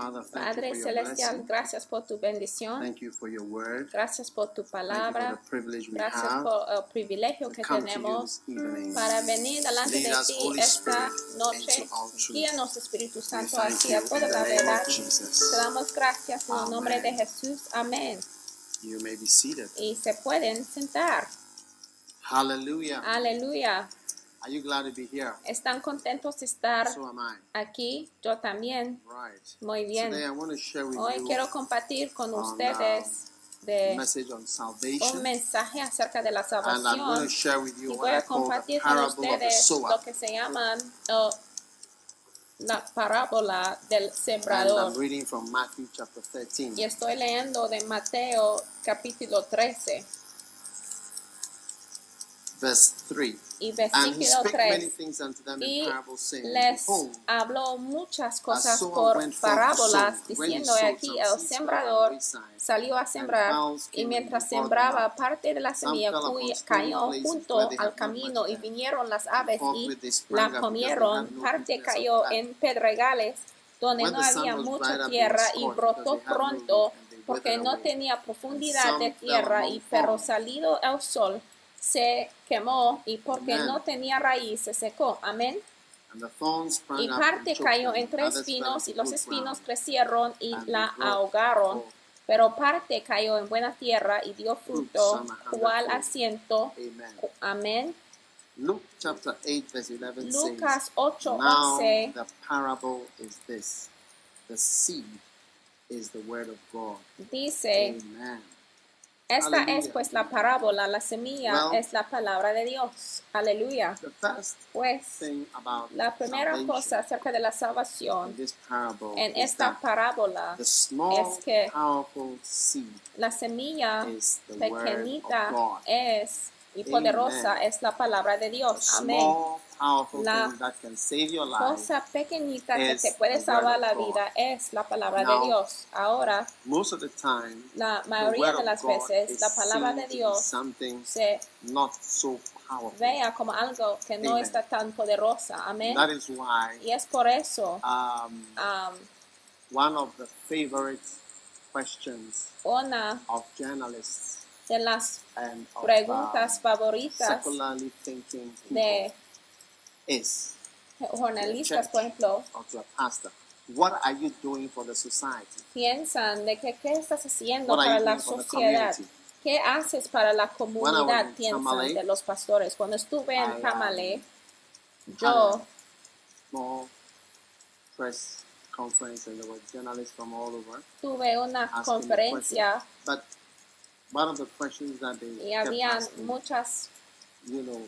Father, Padre Celestial, gracias por tu bendición, Thank you for your word. gracias por tu palabra, gracias por el privilegio que tenemos para venir delante de ti esta noche. truth. Guíanos, Espíritu Santo, hacia toda la verdad. Te damos gracias en el nombre de. Jesús. Amén. You may be seated. Y se pueden sentar. Hallelujah. Aleluya. Are you glad to be here? ¿Están contentos de estar So am I. aquí? Yo también. Right. Muy bien. Today I want to share with Hoy you quiero compartir con on, ustedes a de message on un salvation. mensaje acerca de la And I'm going salvación. to share with you Y voy a compartir con ustedes lo que se llama uh, la parábola del And sembrador. I'm reading from Matthew chapter 13. Y estoy leyendo de Mateo capítulo 13 verse 3. Y versículo spake many 3. things unto them Y les habló muchas cosas por parábolas, diciendo aquí el sembrador salió a sembrar y mientras sembraba parte de la semilla cayó junto al camino y vinieron las aves y la comieron, parte cayó en pedregales donde no había mucha tierra y brotó pronto porque no tenía profundidad de tierra y pero salido el sol se quemó y porque Amen. no tenía raíz se secó. Amén. Y parte cayó entre espinos y los espinos crecieron y la ahogaron. Pero parte cayó en buena tierra y dio fruto, cual asiento. Amen. Amén. Luke chapter 8, verse 11 Lucas says, 8, Now 11. the parable is this The seed is the word of God. Dice, Amen. Esta Aleluya. es pues la parábola, la semilla Well, es la palabra de Dios. Aleluya. Pues la primera cosa acerca de la salvación en esta parábola, es que la semilla pequeñita es y poderosa Amen. es la palabra de Dios. Amén. La thing that can save your life. Cosa pequeñita que te puede salvar la vida es la palabra de Dios. Ahora, Most of the time, la the mayoría de of las veces la palabra de Dios se not so powerful. vea como algo que no está tan poderosa. Amén. That is why Y es por eso um, um, one of the favorite questions una of journalists de las preguntas um, favoritas secularly thinking people de is jornalistas, por ejemplo, to a pastor, what are you doing for the society? piensan de que qué estás haciendo What para la sociedad. ¿Qué haces para la comunidad? Piensan Tamale, de los pastores. Cuando estuve en um, Tamale, yo a small press conference and there were journalists from all over tuve una conferencia. But one of the questions that they y asking, muchas you know,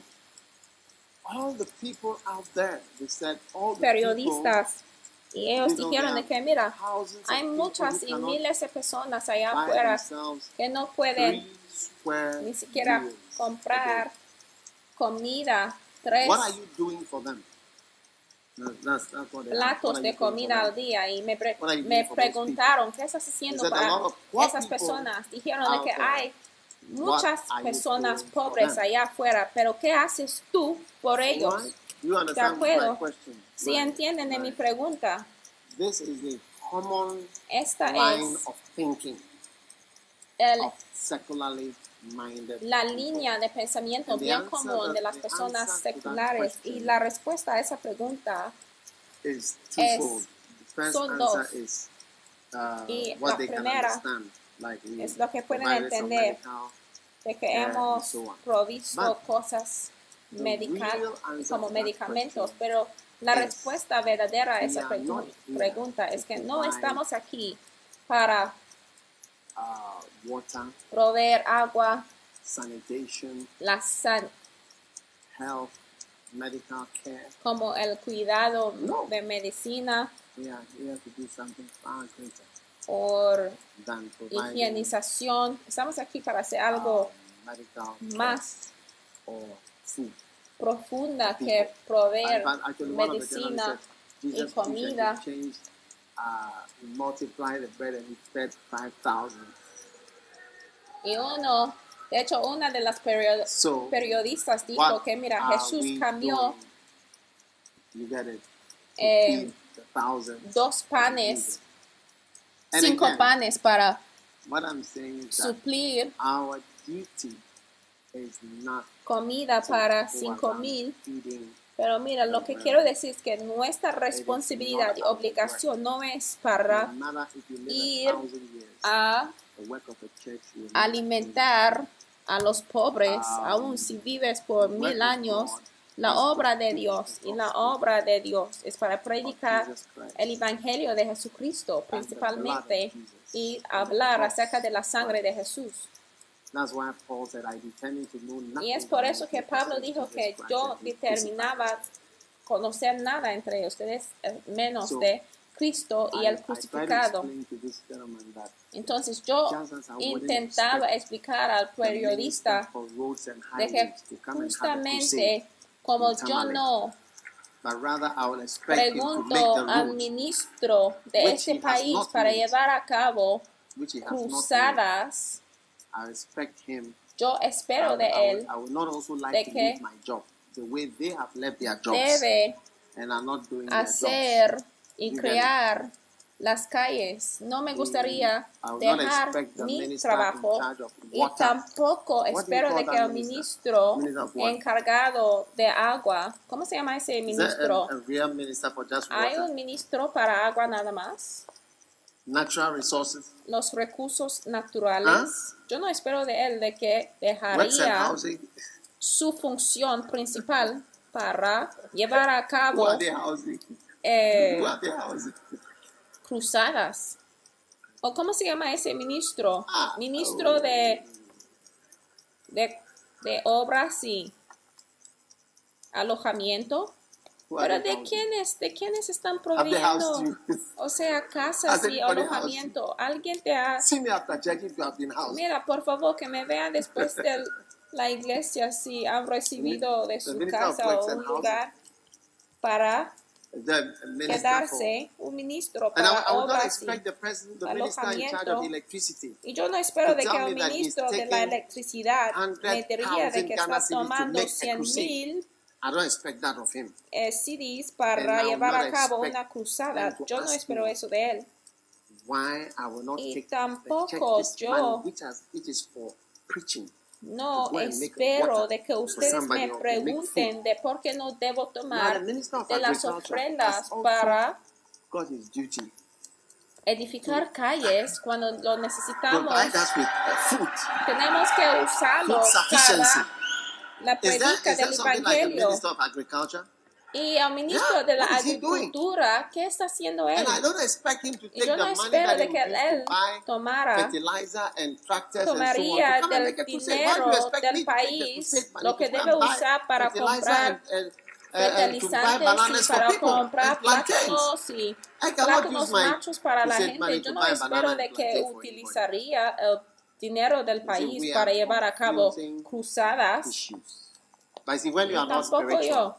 all the people out there, they said all the periodistas. Y ellos dijeron de que mira, hay muchas y miles de personas allá afuera que no pueden ni siquiera comprar comida, tres What are you doing for them? That's, that's what platos de comida al día. Y me, pre- me preguntaron qué estás haciendo He said, "A para esas personas. Dijeron de que hay muchas personas pobres them?" allá afuera, pero ¿qué haces tú por ellos? My acuerdo. Si entienden de mi pregunta, This is a common esta es el- of secularly minded la línea de pensamiento bien común de las personas seculares. Y la respuesta a esa pregunta es- son dos. uh, Y what la primera es lo que pueden entender de que hemos provisto cosas the medical real answer como medicamentos, pero la respuesta verdadera a esa pregunta es que no estamos aquí para uh, water, proveer agua, sanitation, la san- health, medical care. como el cuidado de medicina Providing higienización. Estamos aquí para hacer algo care más profunda que proveer medicina Jesus comida. uh, he multiplied the bread and he fed 5,000. y uno, de hecho, una de las So, periodistas dijo que mira, Jesús cambió eh, dos panes, cinco again, panes para suplir our duty is not comida para cinco mil. Pero mira, lo que quiero decir es que nuestra responsabilidad y obligación no es para ir a alimentar a los pobres, Um, aun si vives por mil años. La obra de Dios y la obra de Dios es para predicar el Evangelio de Jesucristo principalmente y hablar acerca de la sangre de. Jesús. Y es por eso que Pablo dijo que yo determinaba conocer nada entre ustedes eh, menos de Cristo y el crucificado. Entonces yo intentaba explicar al periodista de que justamente como yo no but rather I would expect him to make pregunto the al ministro de este país para made. llevar a cabo cruzadas, I him. yo espero de I, él I not also like de to que my job the way they have left their jobs debe and are not doing their jobs. hacer y crear las calles. No me gustaría dejar mi trabajo y tampoco espero de que el ministro encargado de agua, ¿cómo se llama ese ministro? Hay un ministro para agua nada más. Natural resources, Los recursos naturales. ¿Ah? Yo no espero de él de que dejaría su función principal para llevar a cabo eh, Who are they housing? Cruzadas. ¿O cómo se llama ese ministro? Ah, Ministro de, de, de obras y alojamiento. Pero ¿de quiénes, de quiénes están proveyendo? O sea, casas y alojamiento. Alguien te ha... Mira, por favor, que me vean después de la iglesia si han recibido de su casa o un lugar para quedarse, un ministro and I, para I would not obras y expect the president, the minister in charge alojamiento. Y yo no espero de to que el ministro de la electricidad me diría de 100,000 que está tomando make a 100 crusade. mil I don't expect that of him. eh, CDs para llevar a cabo una cruzada. Yo no espero eso de él. Why I will not Y take tampoco yo- which, has, is for preaching. No espero de que ustedes me pregunten de por qué no debo tomar de las ofrendas para edificar calles cuando lo necesitamos. Tenemos que usarlo para la predica del Evangelio. Y al ministro Yeah, de la? Agricultura, ¿qué está haciendo él? Y yo no espero de que él tomara, tomaría del dinero del país lo que debe usar para comprar fertilizantes y para comprar plátanos y plátanos machos para la gente. Yo no espero de que utilizaría el dinero del país para llevar a cabo cruzadas. Tampoco yo.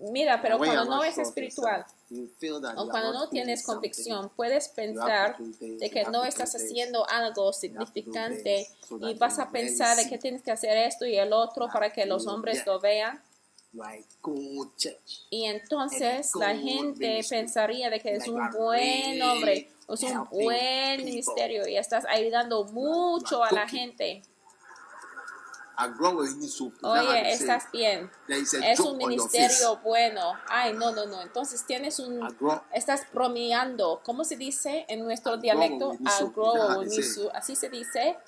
Mira, pero cuando no es espiritual o cuando no tienes convicción, puedes pensar de que no estás haciendo algo significante y vas a pensar de que tienes que hacer esto y el otro para que los hombres lo vean. Y entonces la gente pensaría de que es un buen hombre, o es un buen ministerio y estás ayudando mucho a la gente. Oye, estás bien. Es un ministerio bueno. Ay, no, no, no. Entonces tienes un. Estás bromeando. ¿Cómo se dice en nuestro dialecto? Así se dice.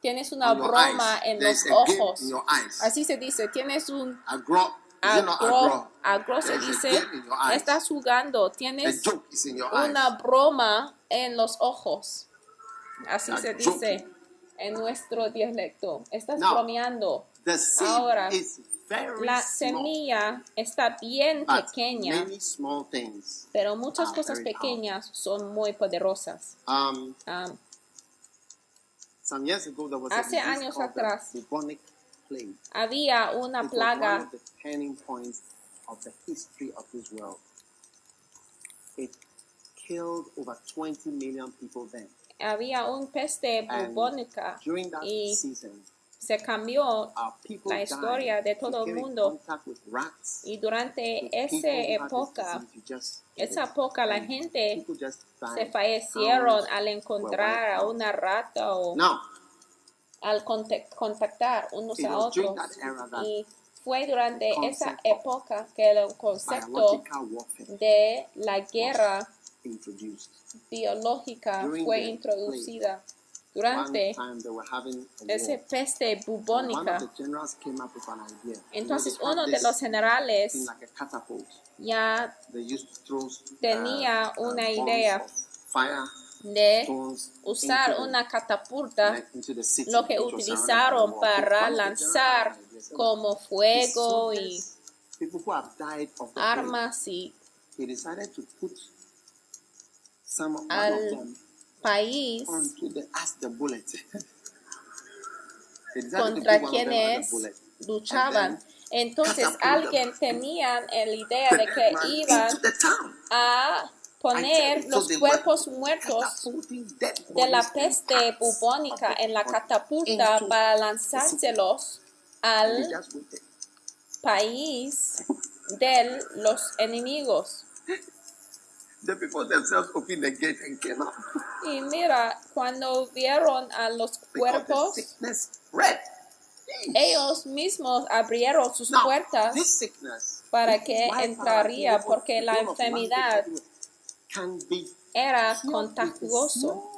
Tienes una broma en los ojos. Así se dice. Tienes un. Agro, agro se dice. Estás jugando. Tienes una broma en los ojos. Así se dice en nuestro dialecto. Estás bromeando. Ahora, la semilla está bien pequeña, pero muchas cosas pequeñas son muy poderosas. Um, um, hace años atrás había una plaga It killed over 20 million people then había un peste bubónica y se cambió la historia de todo el mundo. Y durante esa época, esa época la gente se fallecieron al encontrar a una rata o al contactar unos a otros. Y fue durante esa época que el concepto de la guerra biológica fue introducida durante esa peste bubónica. Entonces uno de los generales ya tenía una idea de usar una catapulta, lo que utilizaron para lanzar como fuego y armas y al país contra quienes luchaban. Entonces alguien tenía la idea de que iban a poner los cuerpos muertos de la peste bubónica en la catapulta para lanzárselos al país de los enemigos. The people themselves opened the gate and came out. Y mira, cuando vieron a los cuerpos, ellos mismos abrieron sus puertas para que entraría, porque la enfermedad era contagioso.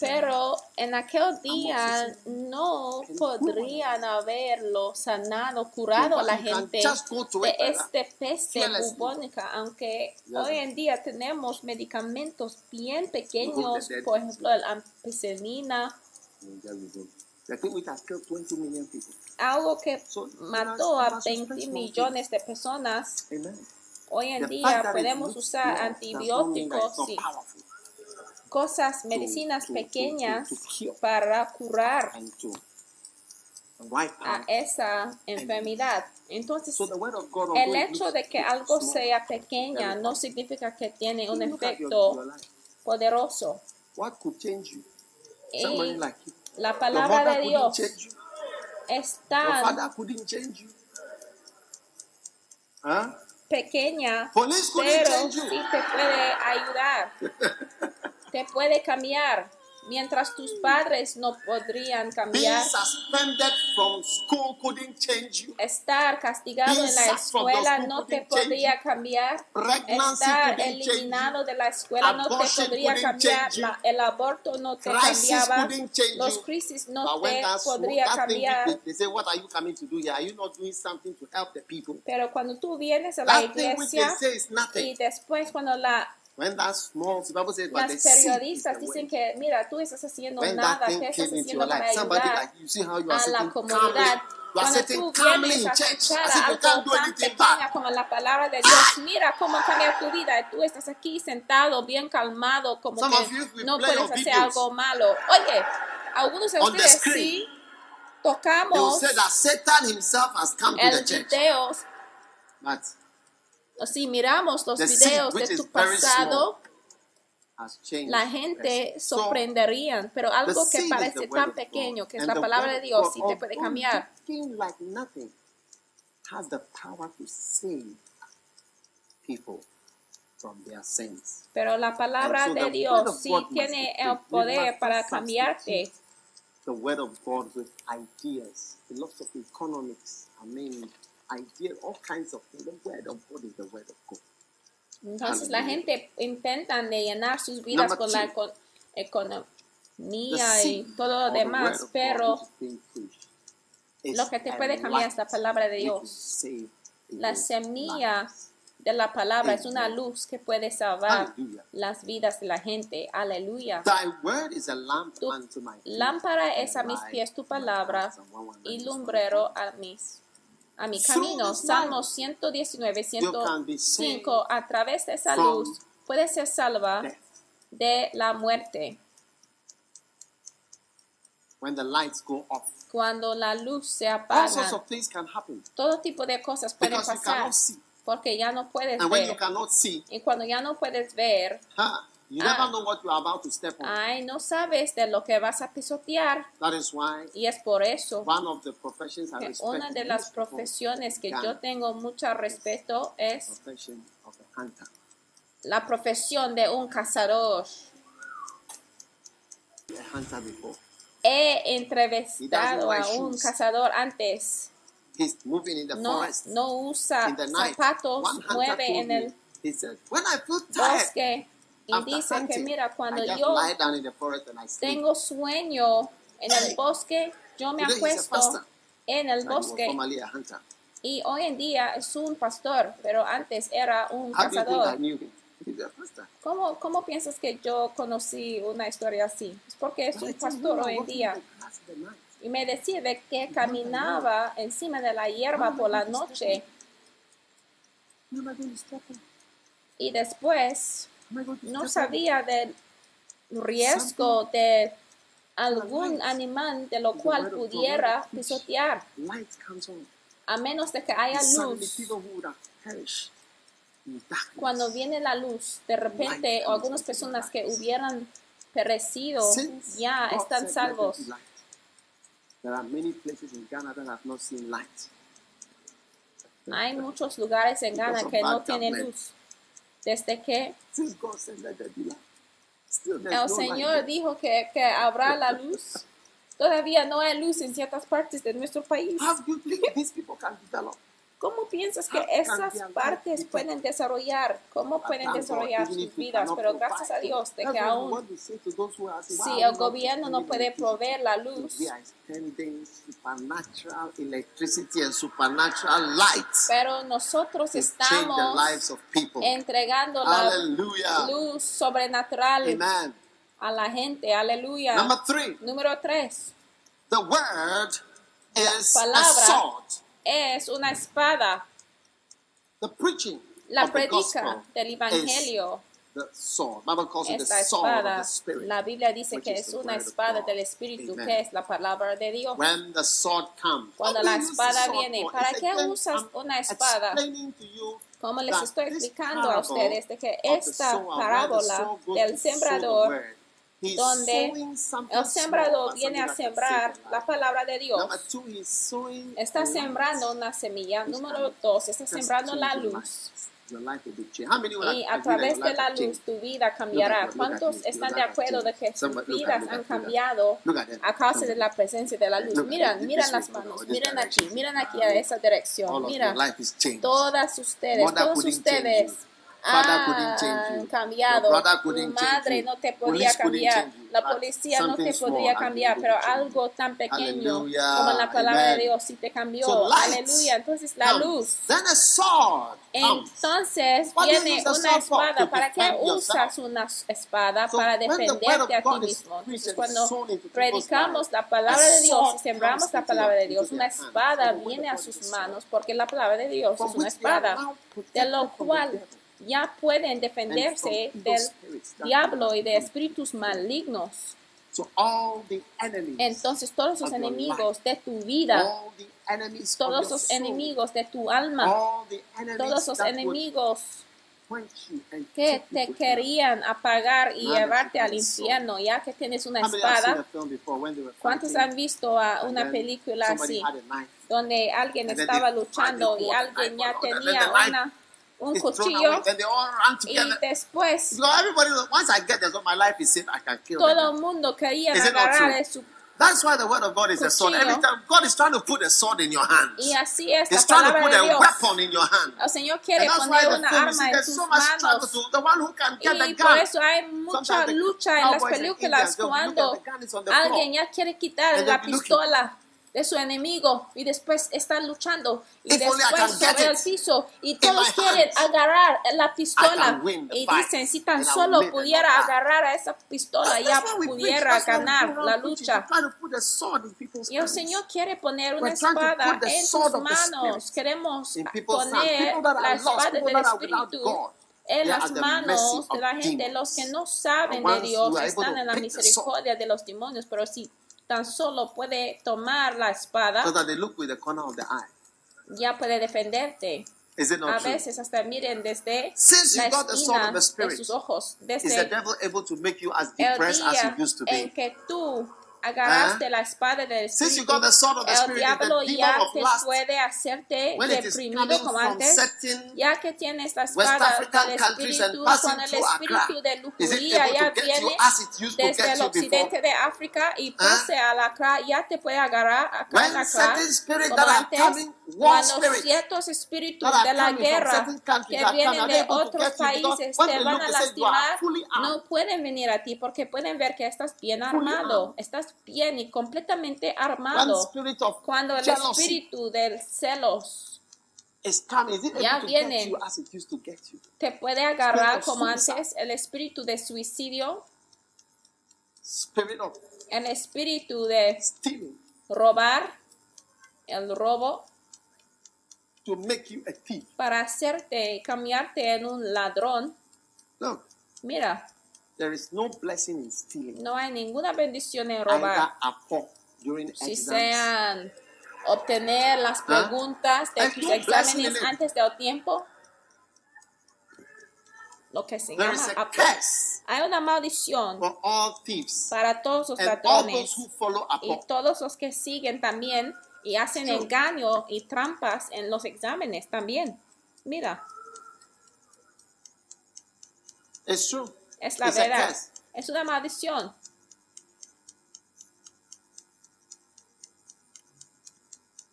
Pero en aquel día no podrían haberlo sanado, curado a la gente de este peste bubónica, aunque hoy en día tenemos medicamentos bien pequeños, por ejemplo, la ampicilina, algo que mató a 20 millones de personas. Hoy en día podemos usar antibióticos y cosas, medicinas pequeñas para curar a esa enfermedad. Entonces, el hecho de que algo sea pequeña no significa que tiene un efecto poderoso. Y la palabra de Dios es tan pequeña, pero sí te puede ayudar. te puede cambiar mientras tus padres no podrían cambiar. Estar castigado en la escuela no te podría cambiar. Estar eliminado de la escuela no te podría cambiar. el aborto no te cambiaba. Los crisis no te podría cambiar. Pero cuando tú vienes a la iglesia y después cuando la las periodistas dicen que, mira, tú estás haciendo nada, ¿qué estás haciendo para ayudar a la comunidad? Cuando tú vienes a escuchar algo tan pequeño como la palabra de Dios, mira cómo cambia tu vida. Tú estás aquí sentado, bien calmado, como que no puedes hacer algo malo. Oye, algunos de ustedes sí tocamos el video si miramos los videos de tu pasado, la gente sorprendería, pero algo que parece tan pequeño, que es la palabra de Dios, sí te puede cambiar. Pero la palabra de Dios sí tiene el poder para cambiarte. The word of God with ideas, of economics, I mean, all kinds of things. The word of God is the word of God. Entonces la gente intenta llenar sus vidas con la economía y todo lo demás, pero lo que te puede cambiar es la palabra de Dios. La semilla de la palabra es una luz que puede salvar las vidas de la gente. Aleluya. Tu lámpara es a mis pies tu palabra y lumbrero a mis a mi camino. Salmo 119, 105. A través de esa luz puede ser salva de la muerte. Cuando la luz se apaga, todo tipo de cosas pueden pasar porque ya no puedes ver. y cuando ya no puedes ver, Ay, no sabes de lo que vas a pisotear. y es por eso que una de las profesiones que yo tengo mucho respeto es la profesión de un cazador. He entrevistado a un cazador antes. No, no usa zapatos, mueve en el bosque y dice que mira, cuando yo tengo sueño en el bosque, yo me acuesto en el bosque. Y hoy en día es un pastor, pero antes era un cazador. ¿Cómo, ¿Cómo piensas que yo conocí una historia así? Es porque es un pastor hoy en día. Y me decía de que caminaba encima de la hierba por la noche. Y después no sabía del riesgo de algún animal de lo cual pudiera pisotear, a menos de que haya luz. Cuando viene la luz, de repente algunas personas que hubieran perecido ya están salvos. Hay muchos lugares en Ghana que no tienen luz desde que el Señor dijo que, que habrá la luz. Todavía no hay luz en ciertas partes de nuestro país. ¿Cómo piensas que esas partes pueden desarrollar? ¿Cómo pueden desarrollar sus vidas? Pero gracias a Dios de que aún si el gobierno no puede proveer la luz, pero nosotros estamos entregando la luz sobrenatural a la gente. Aleluya. Número tres. La palabra es una espada. la predica del Evangelio. Esta espada, la Biblia dice que es una espada del Espíritu, que es la palabra de Dios. Cuando la espada viene, ¿para qué usas una espada? Como les estoy explicando a ustedes, de que esta parábola del sembrador donde el sembrador viene a sembrar la palabra de Dios. Está sembrando una semilla. Número dos, está sembrando la luz. Y a través de la luz tu vida cambiará. ¿Cuántos están de acuerdo de que sus vidas han cambiado a causa de la presencia de la luz? Miren, miren las manos, miren aquí, miren aquí a esa dirección. Mira, todas ustedes, todos ustedes han cambiado. Tu madre no te podía cambiar. La policía no te podría cambiar, pero algo tan pequeño como la palabra de Dios sí te cambió. Aleluya. Entonces la luz. Entonces viene una espada. ¿Para qué usas una espada? Para defenderte a ti mismo. Entonces cuando predicamos la palabra de Dios y sembramos la palabra de Dios, una espada viene a sus manos porque la palabra de Dios es una espada de lo cual ya pueden defenderse del diablo y de espíritus malignos. Entonces todos los enemigos de tu vida, todos los enemigos de tu alma, todos los enemigos que te querían apagar y llevarte al infierno, ya que tienes una espada. ¿Cuántos han visto a una película así, donde alguien estaba luchando y alguien ya tenía una un cuchillo y después todo el mundo quería agarrar su That's why the word of God is a sword. Every time God is trying to put a sword in your hands. Y así es He's trying to put a weapon in your hand. El Señor quiere poner una arma en tus so manos. To, the one who can get y the por eso hay mucha lucha en las películas cuando alguien ya quiere quitar la pistola de su enemigo y después están luchando y después sobre el piso y todos quieren agarrar la pistola y dicen si tan solo pudiera agarrar a esa pistola ya pudiera ganar la lucha. Y el Señor quiere poner una espada en sus manos. Queremos poner la espada del Espíritu en las manos de la gente, los que no saben de Dios están en la misericordia de los demonios, pero si tan solo puede tomar la espada, ya puede defenderte. A veces hasta miren desde la esquina de sus ojos, desde el día en que tú agarraste la espada del Espíritu, el diablo ya te puede hacerte deprimido como antes, ya que tienes la espada del Espíritu, cuando el Espíritu de lujuría ya viene desde el occidente de África y pase a la ya te puede agarrar acá en la CRA, como antes, cuando ciertos espíritus de la guerra que vienen de otros países te van a lastimar, no pueden venir a ti porque pueden ver que estás bien armado, estás bien y completamente armado. Cuando el espíritu del celos ya viene, te puede agarrar como antes el espíritu de suicidio, el espíritu de robar, el robo, para hacerte cambiarte en un ladrón. Mira, There is no blessing in stealing. No hay ninguna bendición en robar. Si sean obtener las preguntas de tus exámenes antes del tiempo, lo que se llama Hay una maldición para todos los ladrones. y todos los que siguen también y hacen engaño y trampas en los exámenes también. Mira. Es true. Es la verdad. Es una maldición.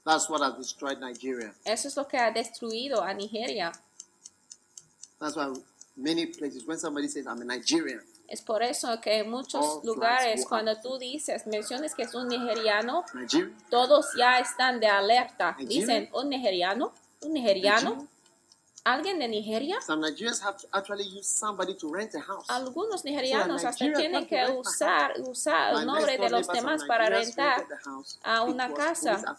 That's what has destroyed Nigeria. Eso es lo que ha destruido a Nigeria. That's why many places when somebody says I'm a Nigerian. Es por eso que en muchos lugares cuando tú dices, menciones que es un nigeriano, todos ya están de alerta. Dicen, ¿un nigeriano? ¿Un nigeriano? ¿Alguien de Nigeria? Algunos nigerianos hasta tienen que usar, usar el nombre de los demás para rentar a una casa.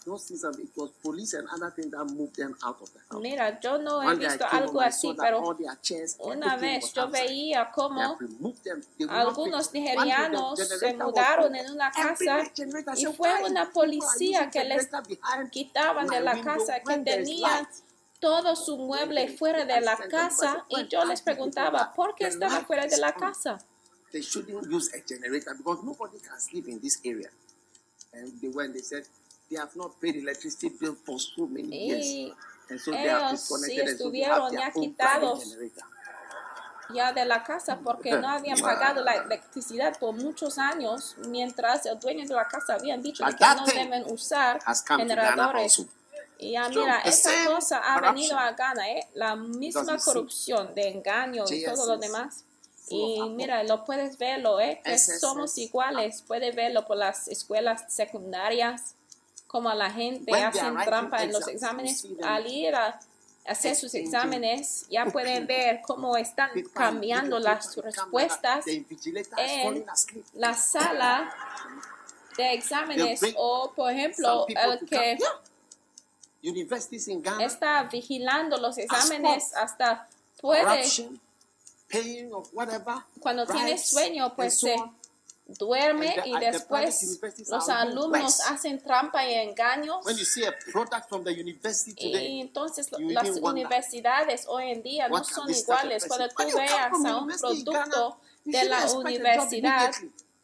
Mira, yo no he visto algo así, pero una vez yo veía cómo algunos nigerianos se mudaron en una casa y fue una policía que les quitaban de la casa que tenían todo su mueble fuera de la casa y yo les preguntaba, ¿por qué estaba fuera de la casa? They shouldn't use a generator because nobody can sleep in this area. And they went, they said, they have not paid electricity bill for so many years. And so they have disconnected ya de la casa porque no habían pagado la electricidad por muchos años, mientras el dueño de la casa habían dicho que no deben usar generadores ya mira, esa cosa ha venido a Ghana, ¿eh? la misma corrupción de engaño y todo lo demás. Y mira, lo puedes verlo, ¿eh? que somos iguales. Puedes verlo por las escuelas secundarias, como la gente hace trampa en los exámenes. Al ir a hacer sus exámenes, ya pueden ver cómo están cambiando las respuestas en la sala de exámenes. O, por ejemplo, el que está vigilando los exámenes hasta puede cuando tiene sueño pues se duerme y después los alumnos hacen trampa y engaños. Y entonces las universidades hoy en día no son iguales. cuando tú veas a un producto de la universidad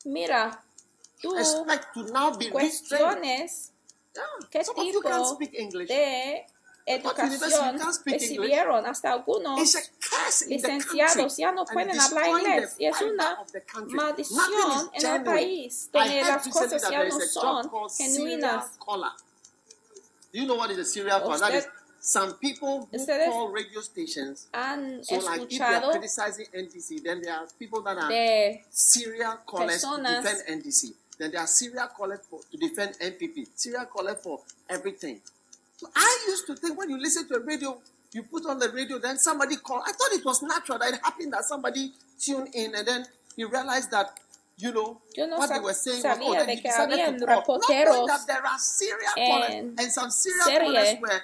mira tú cuestiones ¿Qué tipo de educación recibieron hasta algunos licenciados ya no pueden hablar inglés y es una maldición en el país donde las cosas ya no son genuinas. Do you know what is a serial caller? That is some people who call radio stations. So like if they are criticizing NDC, then there are people that are serial callers to defend NDC. Then there are serial callers for, to defend NPP. Serial callers for everything. So I used to think when you listen to a radio, you put on the radio, then somebody called. I thought it was natural that it happened that somebody tuned in and then you realized that you know, Yo no what they were saying was, oh, de que habían reporteros that there are serial callers and some serial callers were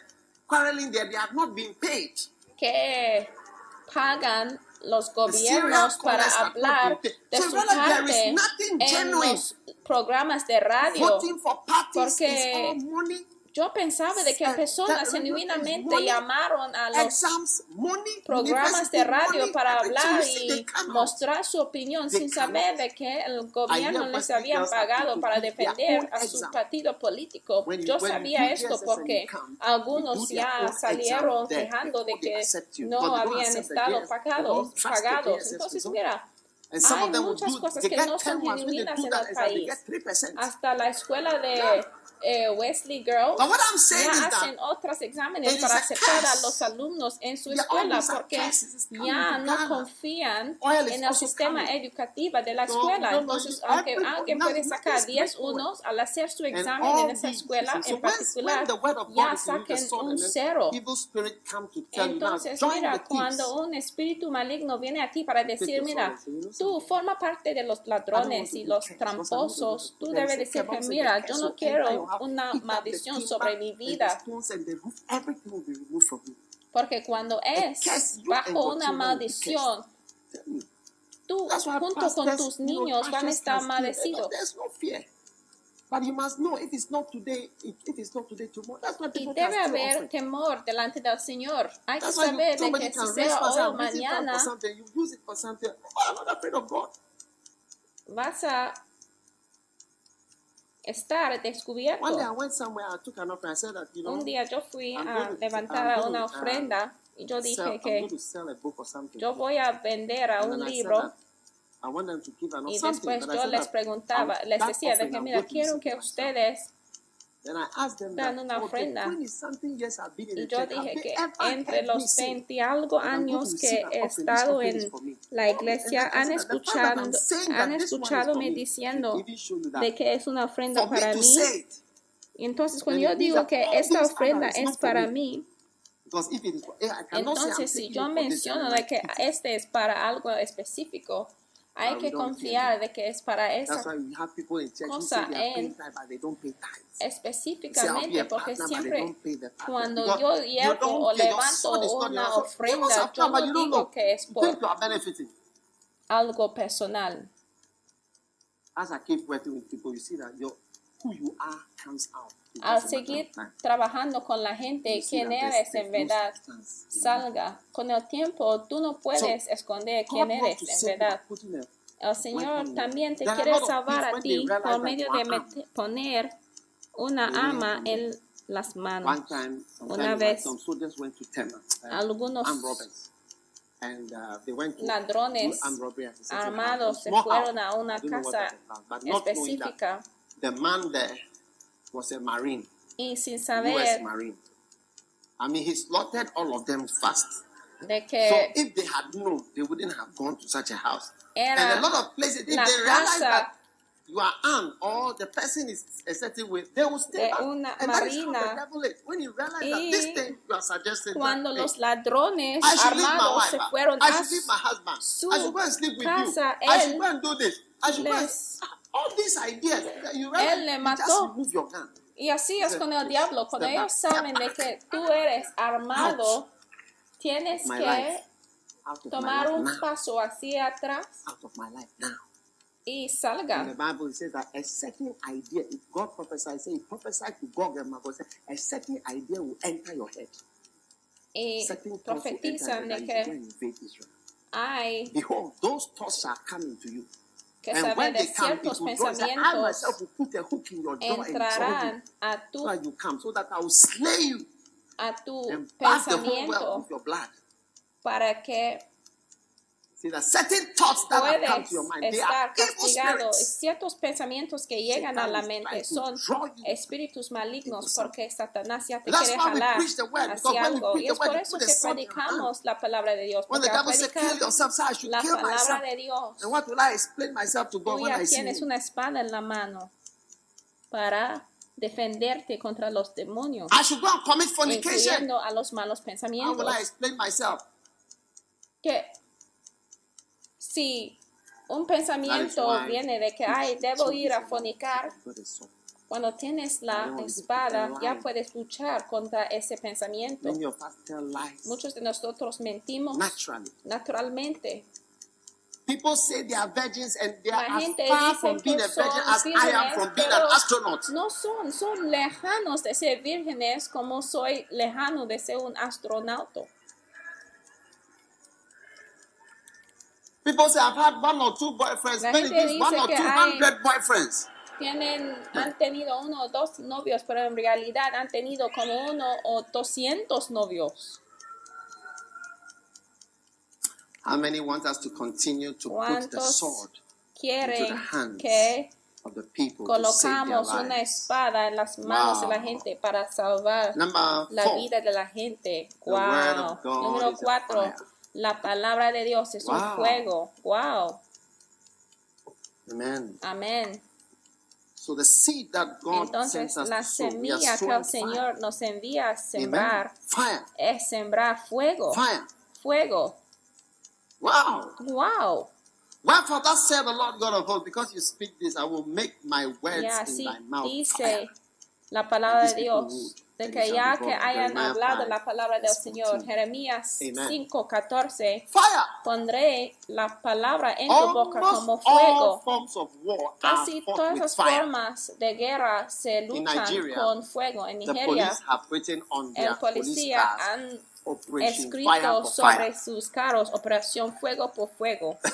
quarreling there. They have not been paid. Que pagan los gobiernos para hablar de su parte en los programas de radio. Porque yo pensaba de que personas genuinamente llamaron a los programas de radio para hablar y mostrar su opinión sin saber de que el gobierno les había pagado para defender a su partido político. Yo sabía esto porque algunos ya salieron quejando de que no habían estado pagados. pagados. Entonces, mira, hay muchas cosas que no son genuinas en el país. Hasta la escuela de eh, Wesley Girls ya hacen otros exámenes para aceptar a los alumnos en su escuela porque ya no confían en el sistema educativo de la escuela. Entonces, aunque alguien puede sacar 10 unos al hacer su examen en esa escuela en particular, ya saquen un cero. Entonces, mira, cuando un espíritu maligno viene a ti para decir, mira, tú forma parte de los ladrones y los tramposos, tú debes decir que, mira, yo no quiero una maldición sobre mi vida. Porque cuando es bajo una maldición, tú junto con tus niños van a estar maldecidos. Y debe haber temor delante del Señor. Hay que saber de que si sea hoy o mañana, vas a estar descubierto. Un día yo fui a levantar una uh, ofrenda y yo dije que yo voy a vender a un libro y después yo les preguntaba, les decía de que mira, quiero que ustedes dan una ofrenda. Y yo dije que entre los 20 y algo años que he estado en la iglesia han escuchado, han escuchado me diciendo de que es una ofrenda para mí. Entonces cuando yo digo que esta ofrenda es para mí, entonces si yo menciono de que este es para algo específico, hay que confiar de que es para esa cosa en específicamente porque siempre cuando yo llevo o levanto una ofrenda yo no digo que es por algo personal al seguir trabajando con la gente, quién eres en verdad. salga. Con el tiempo, tú no puedes esconder quién eres en verdad. El Señor también te quiere salvar a ti por medio de poner una ama en las manos. Una vez, algunos ladrones armados se fueron a una casa específica was a Marine. Y sin saber. US Marine. I mean, he slaughtered all of them fast. De que so if they had known, they wouldn't have gone to such a house. And a lot of places, if they realize that you are armed or the person is a certain way, they will stay back. Una and marina. that is how the devil is. When you realize that this thing you are suggesting cuando that, los ladrones I should leave my wife, se ah. fueron I should leave my husband, I should go and sleep with casa, you, I should go and do this, I should go and, all these ideas, you él realize, le you mató. just your gun. Y así es con el diablo. Cuando ellos saben de que tú eres armado, tienes que tomar un paso hacia atrás y salga. the Bible says that a certain idea, if God prophesies, say, prophesy to God and Magog, a certain idea will enter your head. Y profetizan de que hay Behold, those thoughts are coming to you. Que saber de ciertos pensamientos entrarán a tu a tu pensamiento para que See, the certain thoughts that have come to your mind, they are evil spirits. Ciertos pensamientos que llegan a la mente son espíritus malignos porque Satanás ya te quiere jalar hacia algo. Y es por eso que predicamos la palabra de Dios. Porque al predicar la palabra de Dios, tú ya tienes una espada en la mano para defenderte contra los demonios, incluyendo a los malos pensamientos. Que si un pensamiento viene de que, ay, debo ir a fornicar, cuando tienes la espada, ya puedes luchar contra ese pensamiento. Muchos de nosotros mentimos naturalmente. People say they are virgins and they are as far from being a virgin as I am from being an astronaut. No son, son lejanos de ser vírgenes como soy lejano de ser un astronauta. People say I've had one or two boyfriends. Many things, one or two hundred boyfriends. Tienen, han tenido uno o dos novios, pero en realidad han tenido como uno o doscientos novios. How many want us to continue to put the sword into the hands que of the people colocamos to save una espada en las manos wow. de la gente para salvar Number la four, vida de la gente? Wow. Número cuatro. La palabra de Dios es wow. un fuego. Wow. Amen. Amén. So the seed that God Entonces, us la semilla que el Señor fire. nos envía a sembrar Fire. es sembrar fuego. Fire. Fuego. Wow. Wow. Wherefore thus said the Lord God of hosts, because you speak this, I will make my words Ya, in sí, thy mouth dice la palabra de Dios, de que ya que hayan hablado 5, la palabra del Señor, 14. Jeremías Amen. 5:14, Fire. pondré la palabra en tu boca como fuego. Casi todas las formas de guerra se luchan con fuego. En Nigeria, el policía han escrito sobre sus carros Operación Fuego por Fuego.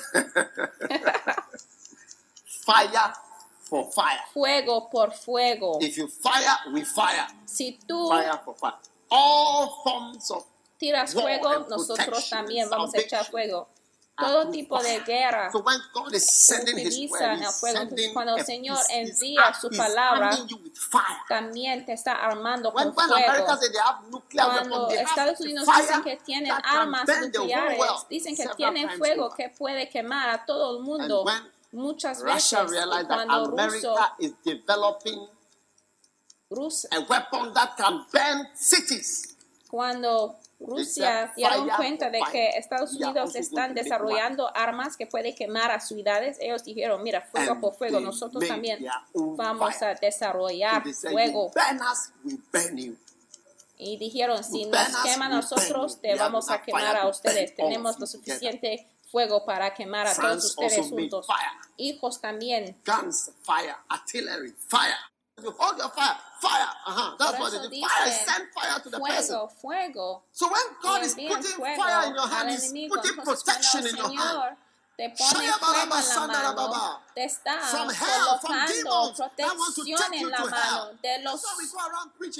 Fire for fire. Fuego por fuego. If you fire, we fire. Si tú Fire for fire. All forms of tiras fuego, nosotros también vamos a echar fuego. Todo tipo de guerra So when God is sending utilizan el fuego. Entonces, cuando el Señor envía su palabra, también te está armando con fuego. Cuando Estados Unidos dicen que tienen armas nucleares, dicen que tienen fuego que puede quemar a todo el mundo muchas Russia veces. Realized that cuando Ruso, America is developing Rus- a weapon that can burn cities. cuando Rusia dieron cuenta de que Estados Unidos están desarrollando armas que puede quemar a ciudades, ellos dijeron, mira, fuego por fuego, nosotros también vamos a desarrollar fuego. "You burn us, we burn you. Y dijeron, si nos queman a nosotros, te vamos a quemar a ustedes. Tenemos lo suficiente fuego para quemar a todos ustedes juntos. fire. Hijos también. Guns, fire, artillery, fire. You hold your fire, fire. Uh-huh. That's what it is. Fire send fire to the person. Fuego, fuego. So when God is putting fuego fire in your hand, He's putting protection in your hand. Te pone fuego en la mano, te está colocando protección en la mano de los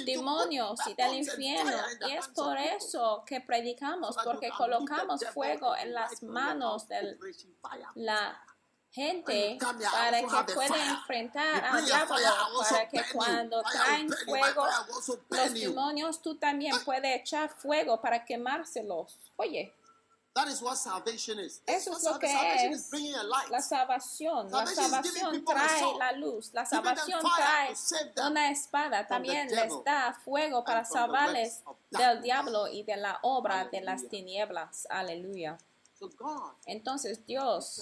demonios y del infierno. Y es por eso que predicamos, porque colocamos fuego en las manos de la gente para que pueda enfrentar al diablo, para que cuando traen fuego los demonios, tú también puedes echar fuego para quemárselos. Oye, That is what salvation is. eso es lo que salvation is es bringing a light. la salvación. La salvación trae la luz. La salvación trae una espada. También les da fuego para salvarles del diablo y de la obra de las tinieblas. Aleluya. So God, Entonces Dios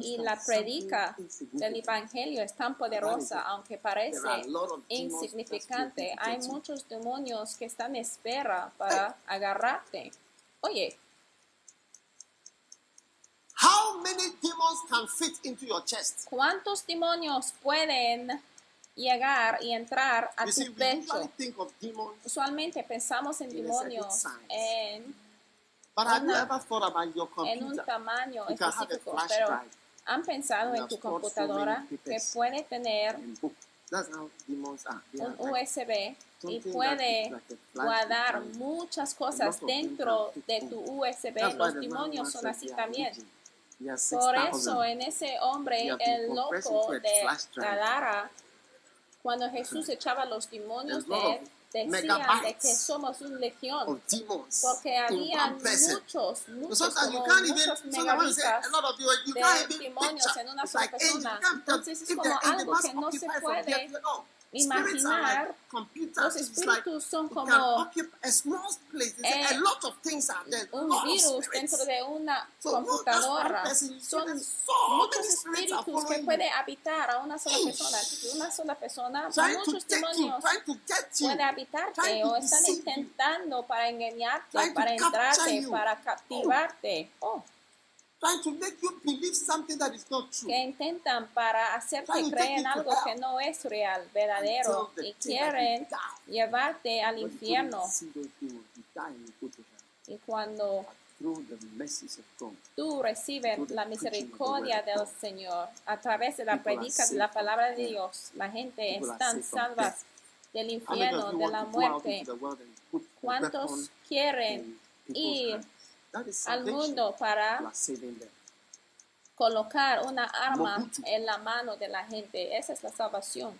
y la predica del. Evangelio es tan poderosa, aunque parece insignificante. Hay muchos demonios que están en espera para agarrarte. Oye, How many demons can fit into your chest? ¿cuántos demonios pueden llegar y entrar a You see, tu we pecho? think of demons, Usualmente pensamos en demonios en, but have you Una- ever thought about your en un computer? tamaño You específico, pero han pensado en tu computadora que puede tener un USB y puede guardar muchas cosas dentro de tu USB. Los demonios son así también. Por eso en ese hombre, el loco de Gadara, cuando Jesús echaba los demonios de él, decían de que somos una legión porque había muchos, muchos, como muchos de demonios en una sola persona. Entonces es como algo que no se puede imaginar los espíritus son como eh, un virus dentro de una computadora. Son muchos espíritus que pueden habitar a una sola persona. Una sola persona, muchos demonios pueden habitarte o están intentando para engañarte, para entrarte, para captivarte. Oh que intentan para hacerte creer en algo que no es real, verdadero, y quieren llevarte al infierno. Y cuando tú recibes la misericordia del Señor a través de la predica de la palabra de Dios, la gente está salva del infierno, de la muerte. ¿Cuántos quieren ir al mundo para colocar una arma en la mano de la gente. Esa es la salvación.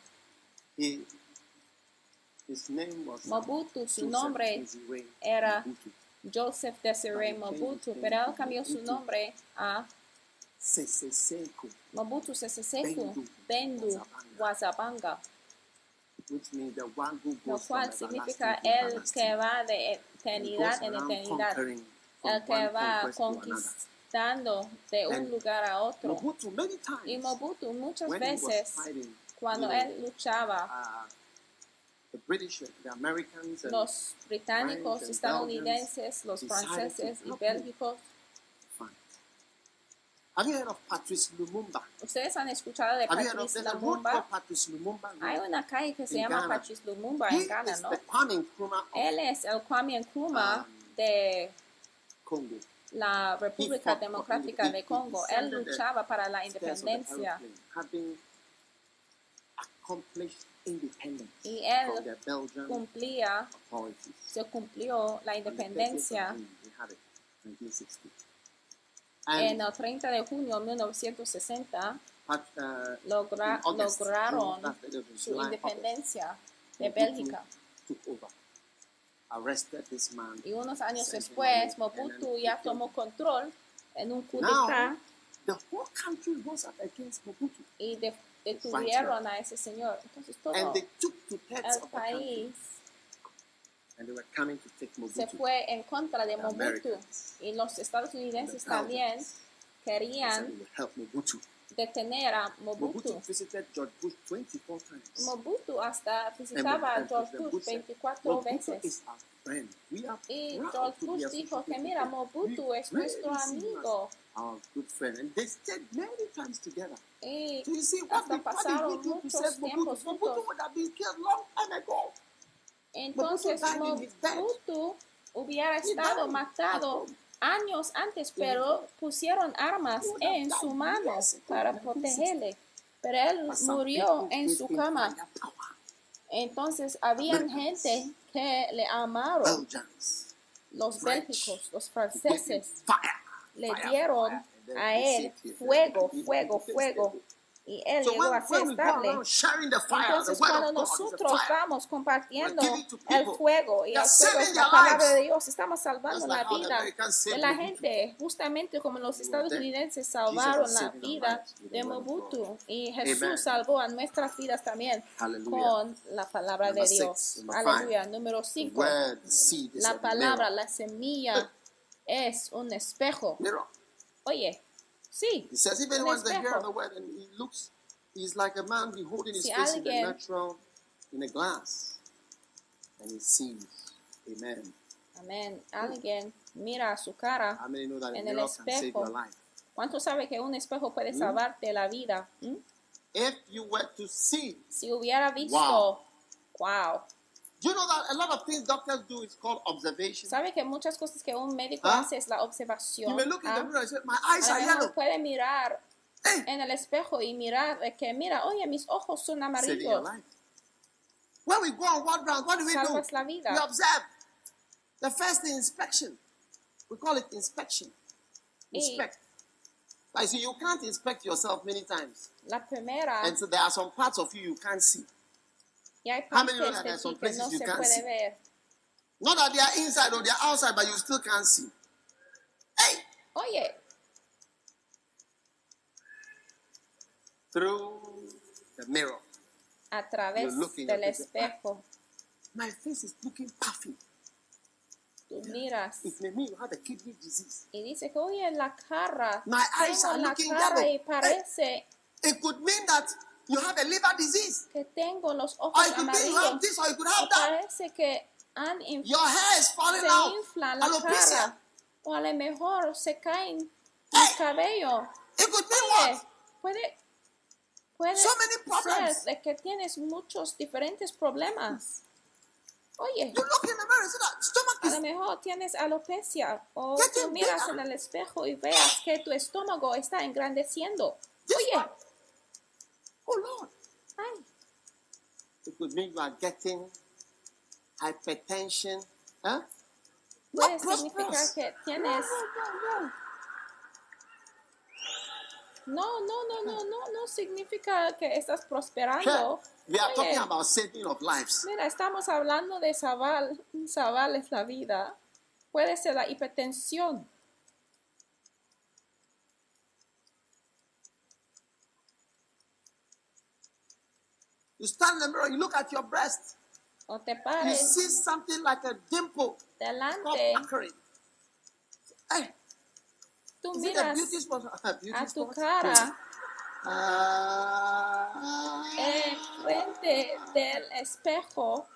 Mobutu, su nombre era Joseph Desiree Mobutu, pero él cambió su nombre a Mobutu Sese Seko Bendu Wazabanga, lo cual significa el que va de eternidad en eternidad el que va conquistando de un lugar a otro. Y Mobutu muchas veces, cuando él luchaba, los británicos, estadounidenses, los franceses y bélgicos ¿Ustedes han escuchado de Patrice Lumumba? Hay una calle que se llama Patrice Lumumba en Ghana, ¿no? Él es el Kwame Nkrumah um, de la República Democrática de Congo. Él luchaba para la independencia. Y él cumplía, se cumplió la independencia en el 30 de junio de 1960. lograron su independencia de Bélgica. Y unos años después, Mobutu ya tomó control en un coup d'etat y detuvieron a ese señor. Entonces todo el país. Se fue en contra de Mobutu. Y los estadounidenses también querían detener a Mobutu. Mobutu hasta visitaba a George Bush 24 veces. Y George Bush dijo que mira, Mobutu es nuestro amigo. Y hasta pasaron muchos tiempos juntos. Entonces Mobutu hubiera estado matado años antes, pero pusieron armas en su mano para protegerle. Pero él murió en su cama. Entonces, había gente que le amaron. Los bélgicos, los franceses, le dieron a él fuego, fuego, fuego y Él llegó a ser estable. Entonces, cuando nosotros vamos compartiendo el fuego y el fuego es la palabra de Dios, estamos salvando la vida de la gente, justamente como los estadounidenses salvaron la vida de Mobutu. Y Jesús salvó a nuestras vidas también con la palabra de Dios. Aleluya. Número 5. La palabra, la semilla es un espejo. Oye, Sí. He says, if anyone's the hearer of the word and he looks, he's like a man beholding his si face in the natural, in a glass, and he sees. Amen. Amen. Alguien mira su cara en el espejo. ¿Cuánto sabe que un espejo puede hmm? salvarte la vida? ¿Mm? If you were to see, si hubiera visto, wow, wow you know that a lot of things doctors do is called observation? ¿Sabe que muchas cosas que un médico huh? hace es la observación? You may look in the ¿Ah? mirror and say, my eyes are yellow. Puede mirar en el espejo y mirar que, mira, oye, mis ojos son amarillos. When we go on what round, what do we Salvas do? La vida. We observe. The first inspection. We call it inspection. Inspect. Like, so you can't inspect yourself many times. La primera. And so there are some parts of you you can't see. Y hay How many know that there are some places no you can't see? Ver. Not that they are inside or they are outside, but you still can't see. Hey! Oye. Through the mirror. A través del espejo. Ah, my face is looking puffy. Tú miras. It may mean you have a kidney disease. Y dice que oye la cara. My eyes are la looking cara yellow. y parece. It could mean that you have a liver disease. Que tengo los ojos or it could mean you have this or you could have that. Parece que han Your hair is falling se out. infla la Alopecia. cara. O a lo mejor se caen el cabello. It could mean Oye, what? Puede, puede so many problems. ser de que tienes muchos diferentes problemas. Oye, you look in the mirror, so that stomach a lo mejor tienes alopecia o tú miras en el espejo y veas que tu estómago está engrandeciendo. Oye, oh Lord, ay, it could mean you are getting hypertension, puede significar que tienes No, no, no, no, no, no significa que estás prosperando. We are talking about saving of lives. Mira, estamos hablando de salvar, salvarles la vida. Puede ser la hipertensión. You stand in the mirror, you look at your breast. O te pares. You see something like a dimple. Delante. Hey, tú miras a tu cara uh, en frente del espejo.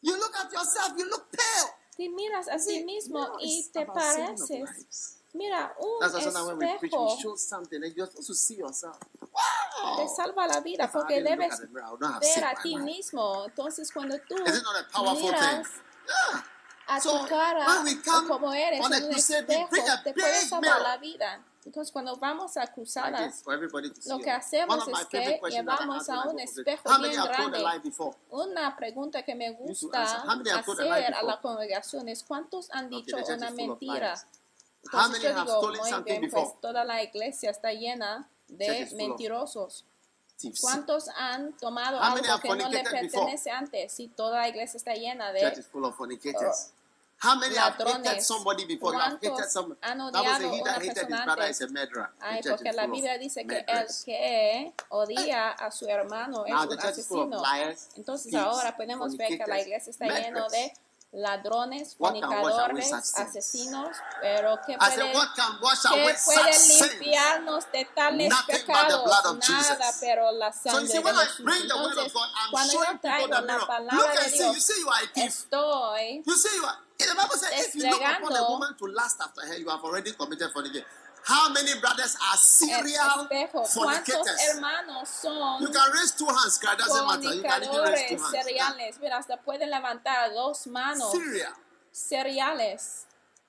You look at yourself, you look pale. Te miras a sí mismo y te pareces. Mira, un That's espejo when we preach, we show something and you're supposed to see yourself. Te salva la vida porque debes ver a ti mismo. Entonces, cuando tú miras a tu cara como eres en un espejo, te puede salvar la vida. Entonces, cuando vamos a cruzadas, lo que hacemos es que llevamos a un espejo bien grande. Una pregunta que me gusta hacer a la congregación es ¿cuántos han dicho una mentira? Entonces yo digo, muy bien, pues toda la iglesia está llena de mentirosos. ¿Cuántos han tomado How many algo have que no le fornicated before? pertenece antes? Si toda la iglesia está llena de hated ladrones. somebody before? You have hated ¿Cuántos somebody. han odiado he una persona brother antes? a Ay, porque la Biblia dice que el que odia a su hermano es Now un asesino. liars, Entonces ahora podemos ver que la iglesia está lleno de. Ladrones, fornicadores, asesinos, pero ¿qué I puede, away puede limpiarnos de tales pecados? Nada, pero la sangre see, de Jesús. Entonces, cuando yo traigo la palabra de Dios, estoy Desplegando- How many brothers are serial espejo. ¿Cuántos fornicators? hermanos son You can raise two hands, God, doesn't matter. You can even raise two hands. cereales? Mira, hasta pueden levantar dos manos. Serial. Cereales.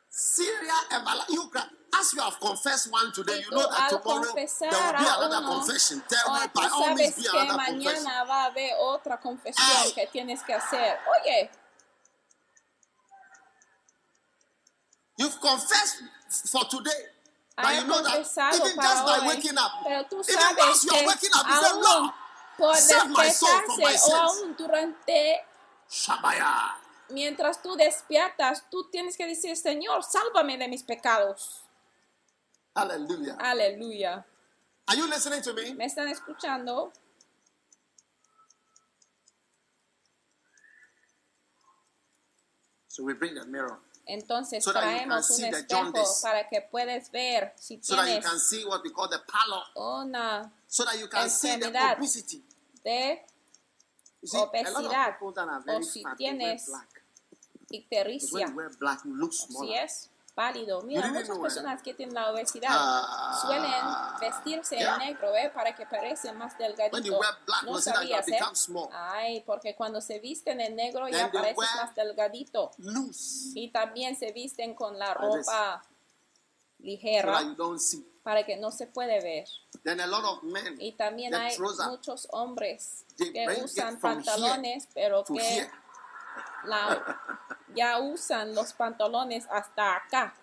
Serial Embala- you can, as you have confessed one today, you know that tomorrow there will be another uno, confession. There will tú by all means sabes be confession. va a haber otra confesión Ay. que tienes que hacer. Oye, You've confessed for today. But haya you know that confesado even para just by hoy, waking up, pero tú even sabes que waking up, you say, Lord, por save my soul from my despertarse o aún durante Shabaya. mientras tú despiertas, tú tienes que decir, Señor, sálvame de mis pecados. Hallelujah. Aleluya. Are you listening to me? ¿Me están escuchando? So we bring the mirror Entonces So that you traemos can see un espejo para que puedas ver si so that you tienes can see what we call the pallor, una so that you can see the Enfermedad. de see, Obesidad. o si tienes ictericia, black, si es pálido. Mira, muchas personas que tienen la obesidad Ah, suelen vestirse yeah. en negro ¿eh? para que parecen más black, No sabías, ¿eh? Ay, porque cuando se visten en negro Then ya pareces más delgadito. Loose. Y también se visten con la ropa ligera para que no se puede ver. y también hay muchos hombres que usan pantalones, pero que ya usan los pantalones hasta acá.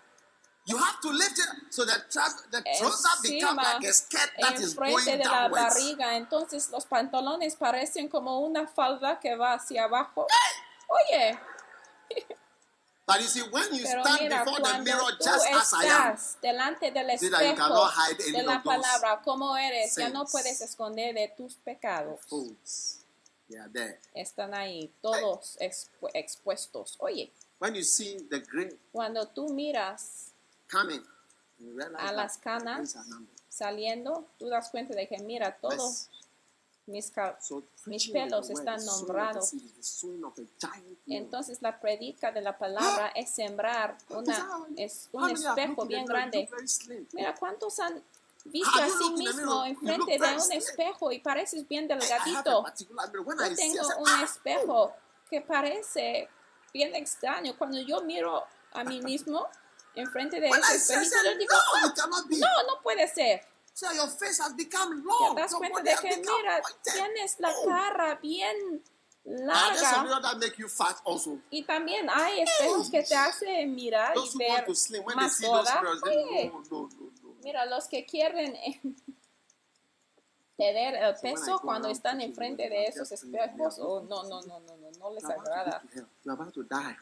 You have to lift it so the, the trouser become like a skirt that is going de la barriga, entonces los pantalones parecen como una falda que va hacia abajo. Oye. But you see, when you Pero stand mira, before the mirror just as I am, delante del espejo de la palabra, como eres, ya no puedes esconder de tus pecados. Están ahí, todos expu expuestos. Oye, when you see the cuando tú miras coming, a las canas saliendo, tú das cuenta de que mira, todos mis, mis pelos están nombrados. Entonces la predica de la palabra es sembrar una, es un espejo bien grande. Mira cuántos han visto a sí mismo enfrente de un espejo y pareces bien delgadito. Yo tengo un espejo que parece bien extraño. Cuando yo miro a mí mismo, enfrente de ese espejo, yo digo, no, no puede ser. So your face has become long. Te das cuenta de que, mira, tienes la cara bien larga. Y también hay espejos que te hacen mirar y ver más gorda. Mira, los que quieren tener el peso cuando están enfrente de esos espejos, oh, no, no, no, no, no, no les agrada.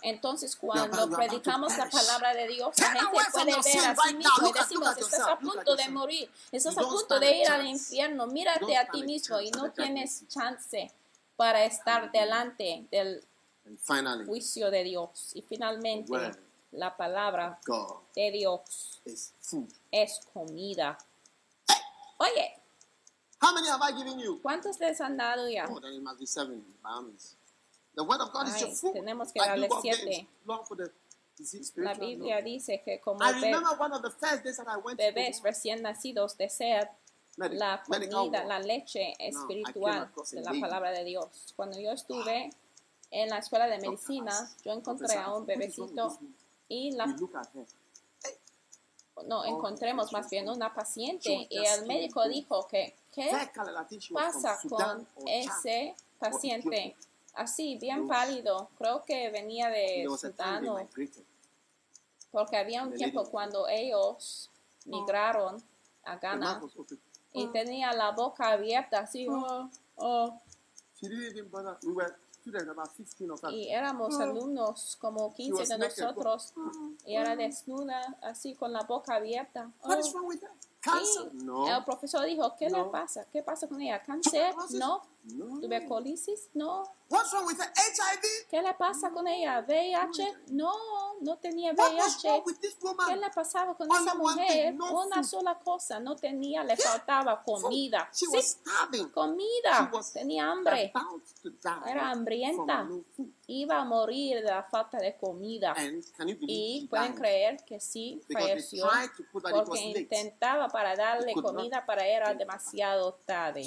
Entonces, cuando predicamos la palabra de Dios, la gente puede ver a sí mismo y decimos, estás a punto de morir, estás a punto de ir al infierno, mírate a ti mismo y no tienes chance para estar delante del juicio de Dios. Y finalmente, la palabra de Dios es comida. Oye, How many have I given you? ¿Cuántos les han dado ya? Oh, then it must be seven. The word of God Ay, is your food. Tenemos que darle siete. La Biblia dice que como bebés recién nacidos desean la comida, la leche espiritual de la palabra de Dios. Cuando yo estuve en la escuela de medicina, yo encontré a un bebecito y la no encontremos más bien una paciente y el médico dijo que ¿qué pasa con ese paciente? Así, bien pálido, creo que venía de Sudano, porque había un tiempo cuando ellos migraron a Ghana y tenía la boca abierta así, oh, oh. Y éramos ah. alumnos, como 15 de nosotros, y era desnuda, así con la boca abierta. Oh. Y el profesor dijo, ¿qué le pasa? ¿Qué pasa con ella? ¿Cáncer? No. ¿Tuberculosis? No. ¿Qué le pasa con ella? ¿VIH? No, no tenía VIH. ¿Qué le pasaba con esa mujer? Una sola cosa, no tenía, le faltaba comida. Sí, comida. Tenía hambre. Era hambrienta. Iba a morir de la falta de comida. Y pueden creer que sí falleció porque intentaba para darle comida para era demasiado tarde.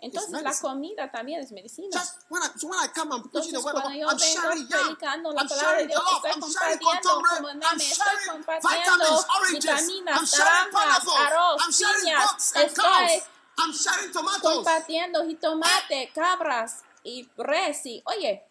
Entonces la comida también es medicina. Entonces, cuando yo vengo predicando la palabra de Dios, estoy compartiendo como meme, estoy compartiendo vitaminas, naranjas, arroz, piñas, estoy compartiendo jitomate, cabras y res. Y, oye,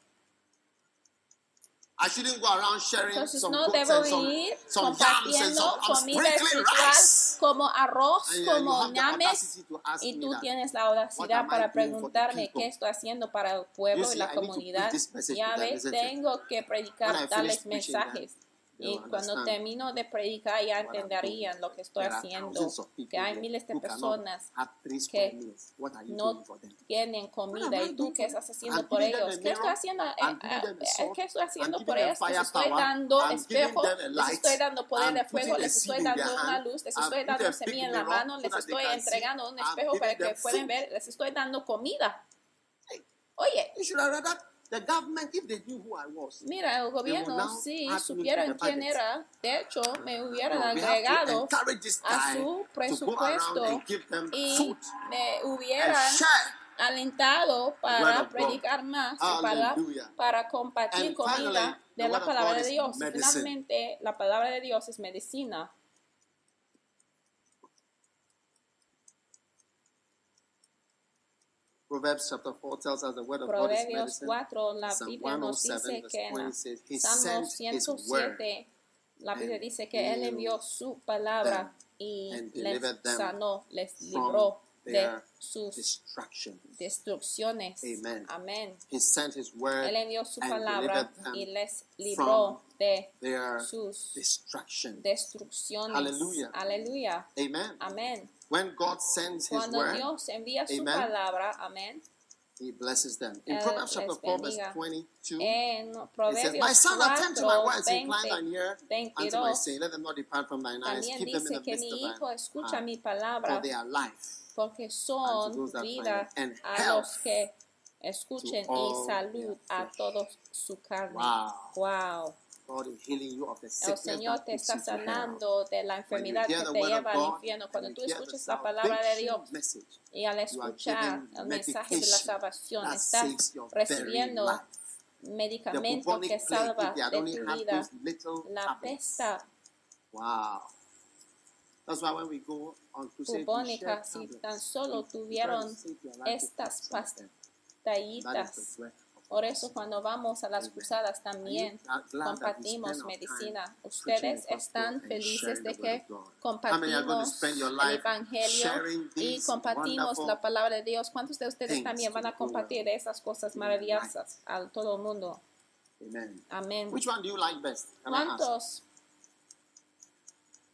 I shouldn't go around sharing Entonces some no debo ir compartiendo comida espiritual como arroz, como ñames, y tú tienes la audacidad para preguntarme qué estoy haciendo para el pueblo y la comunidad. Ya ves, tengo que predicar tales mensajes. Y cuando termino de predicar ya entenderían lo que estoy haciendo, que hay miles de personas que no tienen comida. Y tú qué estás haciendo por ellos. ¿Qué estoy haciendo, eh, eh, ¿qué estoy haciendo por ellos? Les estoy dando espejo, les estoy dando poder de fuego, les estoy dando una luz, les estoy dando semilla en la mano, les estoy entregando un espejo para que puedan ver, les estoy dando comida. Oye, Mira, el gobierno si supieran quién era, de hecho, me hubieran agregado a su presupuesto y me hubieran alentado para predicar más, para, para compartir comida de la palabra de Dios. Finalmente, la palabra de Dios es medicina. Proverbs chapter 4 tells us the word of God is 4, la Biblia nos oh dice que en Salmo 107, la Biblia dice que Él envió su palabra y les sanó, les libró de sus destrucciones. Amén. Él envió su palabra y les libró de sus destrucciones. Aleluya. Amén. When God sends his Cuando word, Dios envía su amen, palabra, amén. He blesses them. In Proverbs chapter 4, verse 22, en Proverbios says, My son, attend to my words, incline thine ear unto my saying, let them not depart from thine eyes, keep them in the midst of thine heart, for they are life, porque son vida a los que escuchen y salud a todos su carne. Wow. El Señor te está sanando de la enfermedad que te lleva al infierno. Cuando tú escuchas la palabra de Dios y al escuchar el mensaje de la salvación, estás recibiendo medicamento que salva de tu vida. La pesta Wow. That's why when we go on bubónica, si tan solo tuvieron estas pastillitas por eso cuando vamos a las cruzadas también compartimos medicina. Ustedes están felices de que compartimos el Evangelio y compartimos la palabra de Dios. ¿Cuántos de ustedes también van a compartir esas cosas maravillosas a todo el mundo? Amén. ¿Cuántos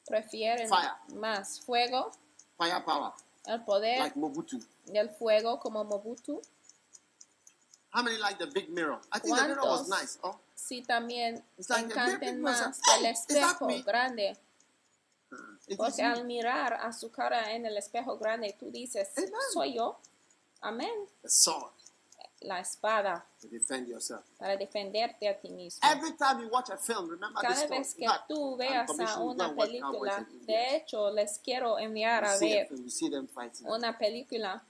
prefieren más fuego? El poder del fuego como Mobutu. How many like the big mirror? I think the mirror was nice. Oh. Sí, también like encanten más el espejo grande. Uh, Porque al mirar a su cara en el espejo grande, tú dices, Amen. soy yo. Amén. The sword. La espada. To defend yourself. Para defenderte a ti mismo. Every time you watch a film, remember Cada this vez que tú veas a una película, de hecho, les quiero enviar a ver una película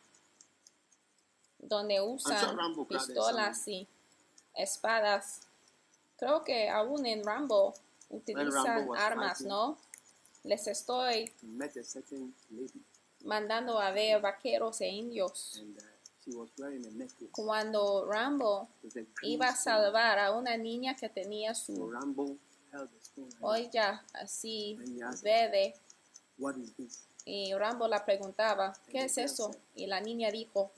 donde usan pistolas y espadas. Creo que aún en Rambo utilizan armas, ¿no? Les estoy mandando a ver vaqueros e indios. Uh, Cuando Rambo iba a salvar a una niña que tenía su olla así verde, y Rambo la preguntaba, ¿qué es eso? Y la niña dijo,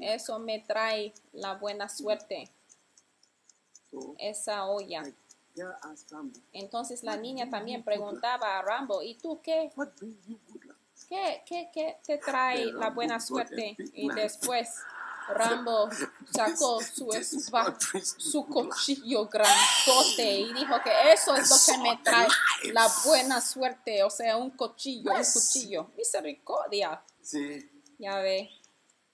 eso me trae la buena suerte. Esa olla. Entonces la niña también preguntaba a Rambo, ¿y tú qué? ¿Qué, qué, qué te trae la buena suerte? Y después Rambo sacó su su cuchillo grandote y dijo que eso es lo que me trae la buena suerte, o sea, un cuchillo, un cuchillo. Misericordia. Sí. Ya ve.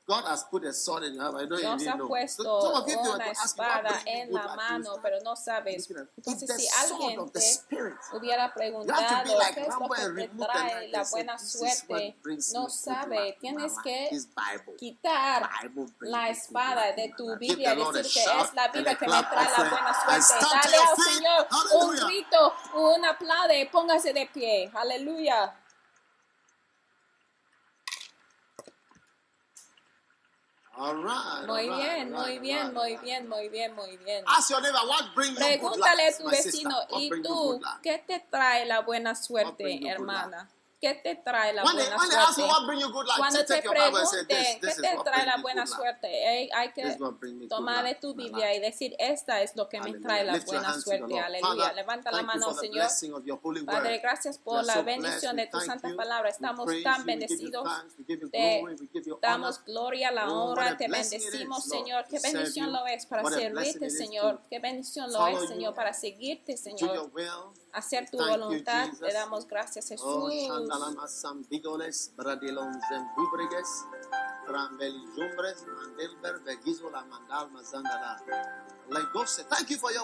God has put a sword in your hand. I don't Dios ha puesto una espada en la mano, pero no sabes. Entonces, si alguien te hubiera preguntado qué es lo que te trae la buena suerte, no sabe. Tienes que quitar la espada de tu Biblia y decir que es la Biblia que me trae la buena suerte. Dale al Señor un grito, un aplaude, póngase de pie. Aleluya. Muy bien, muy bien, muy bien, muy bien, muy bien. Pregúntale a tu vecino, ¿y tú qué te trae la buena suerte, hermana? ¿Qué te trae la buena suerte? Cuando te pregunten qué te trae la buena suerte, hay que tomar de tu Biblia y decir, esta es lo que me trae la buena suerte. Aleluya. Levanta la mano, Señor. Padre, gracias por la bendición de tu santa palabra. Estamos tan bendecidos. Te damos gloria, la honra. Te bendecimos, Señor. Qué bendición lo es para servirte, Señor. Qué bendición lo es, Señor, para seguirte, Señor hacer tu voluntad. Le damos gracias, Jesús.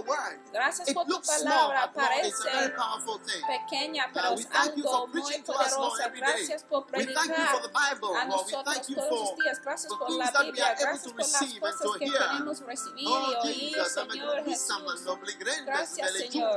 Oh, Gracias por tu palabra. Parece pequeña, pero es algo muy poderoso. Gracias por predicar a nosotros todos los días. Gracias por la Biblia. Gracias por las cosas que podemos recibir y oh, oír, Señor Jesús. Gracias, Señor.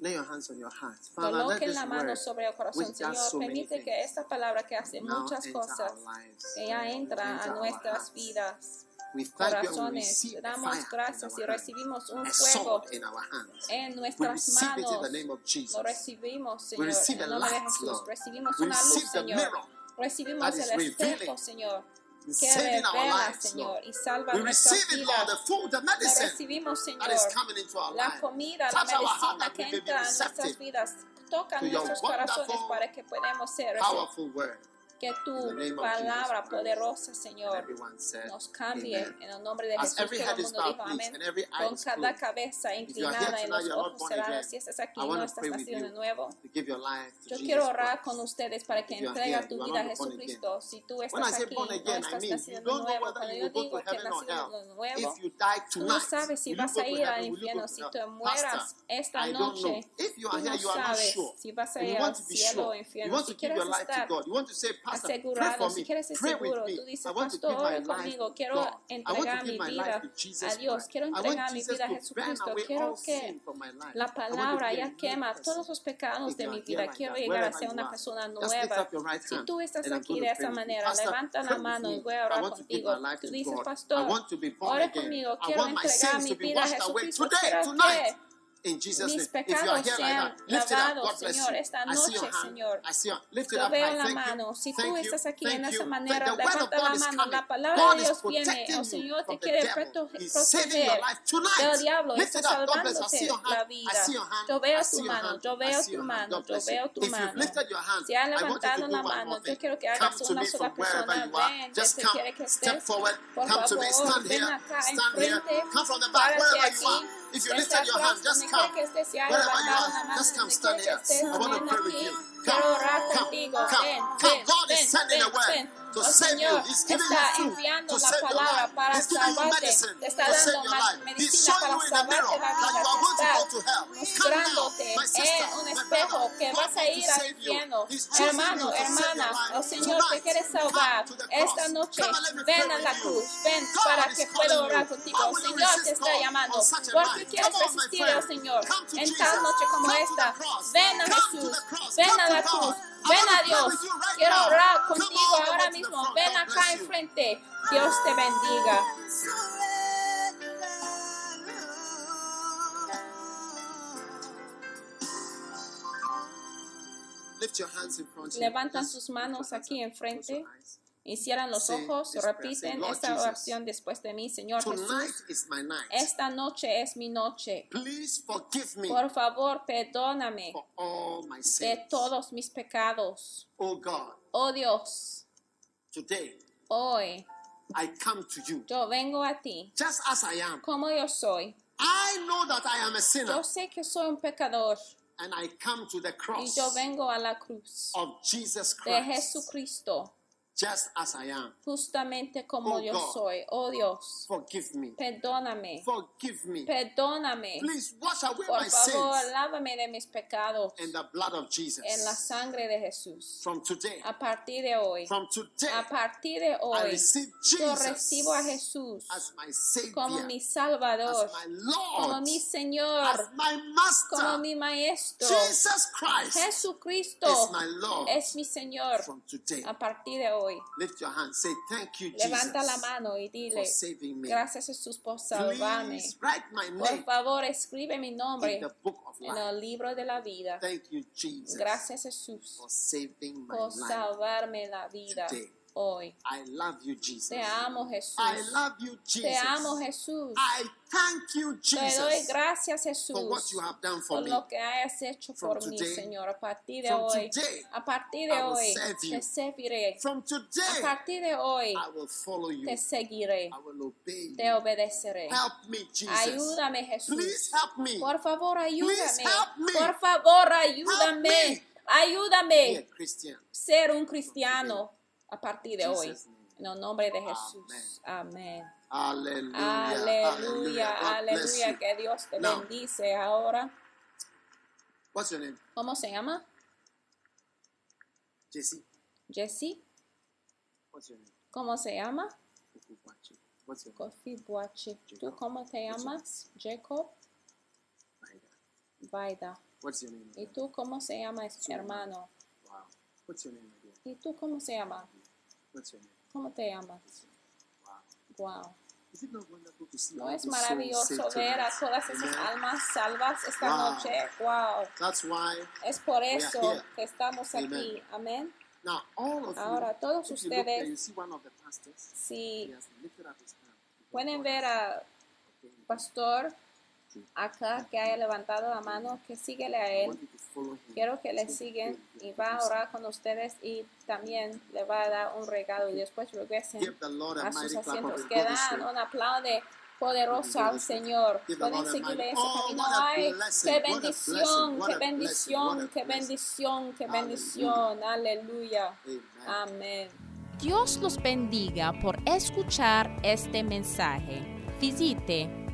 Lay your hands on your heart. Coloquen la mano sobre el corazón, Señor. Permite que esta palabra que hace muchas cosas, ya entra a nuestras vidas corazones. Damos gracias y recibimos un fuego en nuestras manos. Lo recibimos, Señor, en el nombre de Jesús. Recibimos una luz, Señor. Recibimos el espejo, Señor que revela, Señor, y salva nuestras vidas. Lo recibimos, Señor, la comida, la medicina que entra en nuestras vidas. Toca nuestros corazones para que podamos ser que tu palabra poderosa, Señor, nos cambie en el nombre de Jesús. Todo el mundo dijo amén. Con cada cabeza inclinada y los ojos cerrados. Si estás aquí no estás nacido de nuevo, yo quiero orar con ustedes para que entregue tu vida a Jesucristo. Si tú estás aquí no estás nacido de nuevo, cuando yo digo que nacido de nuevo, tú no sabes si vas a ir al infierno. Si te mueras esta noche, tú no sabes si vas a ir al cielo o infierno. Si quieres estar asegurado, si quieres ser seguro, tú dices, pastor, ore conmigo, quiero entregar mi vida a Dios, quiero entregar mi vida a Jesucristo, quiero que la palabra ya quema todos los pecados de mi vida, quiero llegar a ser una persona nueva. Si tú estás aquí de esa manera, levanta la mano y voy a orar contigo. Tú dices, pastor, ore conmigo, quiero entregar mi vida a Jesucristo, quiero que mis pecados sean lavados, Señor, esta noche, Señor. Yo veo la mano. Si tú estás aquí en esa manera, levanta la mano. La palabra de Dios viene. El Señor te quiere proteger del diablo. Está salvándote la vida. Yo veo tu mano. Yo veo tu mano. Yo veo tu mano. Si has levantado la mano, yo quiero que hagas una sola persona. Ven, Dios te quiere que estés. Por favor, ven acá enfrente. Párate aquí. If you lifted your hand, just come. Wherever you are, just come stand here. I want to pray with you. Come, come, come, come. God is sending a word. Oh Señor, está enviando la palabra para salvarte, te está dando medicina para salvarte la vida, mostrándote en un espejo que vas a ir al infierno. Hermano, hermana, el Señor te quiere salvar. Esta noche, ven a la cruz, ven para que pueda orar contigo. El Señor te está llamando. ¿Por qué quieres resistir al Señor en tal noche como esta? Ven a Jesús, ven a la cruz. Ven a Dios. Quiero orar contigo ahora mismo. Ven acá enfrente. Dios te bendiga. Levantan sus manos aquí enfrente. Y cierran los ojos, repiten esta oración después de mí, Señor Jesús. Esta noche es mi noche. Por favor, perdóname de todos mis pecados. Oh, oh Dios, hoy yo vengo a ti como yo soy. Yo sé que soy un pecador. y yo vengo a la cruz de Jesucristo just as I am. Justamente como oh yo God, soy. Oh Dios. Forgive me. Perdóname. Forgive me. Perdóname. Please wash away Por my favor, sins. lávame de mis pecados. In the blood of Jesus. En la sangre de Jesús. From today. A partir de hoy. From today. A partir de hoy. I receive Jesus yo recibo a Jesús as my Savior, como mi Salvador. As my Lord, como mi Señor. As my Master. Como mi Maestro. Jesus Christ Jesucristo is my Lord. es mi Señor. From today. A partir de hoy. Lift your hand. Say, Thank you, Levanta la mano y dile, gracias Jesús por salvarme. Por favor, escribe mi nombre en el libro de la vida. Gracias Jesús por salvarme la vida hoy. I love you, Jesus. Te amo, Jesús. I love you, Jesus. Te amo, Jesús. I thank you, Jesus. Te doy gracias, Jesús, for what you have done for por me. lo que hayas hecho From por mí, today, Señor. A partir de hoy, today, a partir de I will hoy, te serviré. From today, A partir de hoy, I will follow you. te seguiré. I will obey Te you. obedeceré. Help me, Jesus. Ayúdame, Jesús. Please help me. Por favor, ayúdame. help me. Por favor, me. ayúdame. Be Ayúdame a Christian. ser un cristiano a partir de hoy. En el nombre de Jesús. Amén. Aleluya. Aleluya. Aleluya. Que Dios te bendice ahora. What's your name? ¿Cómo se llama? Jesse. Jesse. What's your name? ¿Cómo se llama? Kofi Buachi. ¿Tú cómo te llamas? Jacob. Vaida. What's your name? ¿Y tú cómo se llama, hermano? Wow. What's your name, again? ¿Y tú cómo se llama? What's your name? ¿Cómo te llamas? Wow. ¿No es maravilloso ver a todas esas almas salvas esta Wow. noche? Wow. That's why. Es por are eso here. que estamos Amen. aquí. Amén. Ahora, todos ustedes, si pueden ver a pastor acá que haya levantado la mano, que síguele a él. Quiero que le siguen y va a orar con ustedes y también le va a dar un regalo y después regresen a sus asientos. Que dan un aplauso poderoso al Señor. Pueden seguirle ese Oh, camino. Ay, qué bendición, qué bendición, qué bendición, qué bendición. Aleluya. Amén. Dios los bendiga por escuchar este mensaje. Visite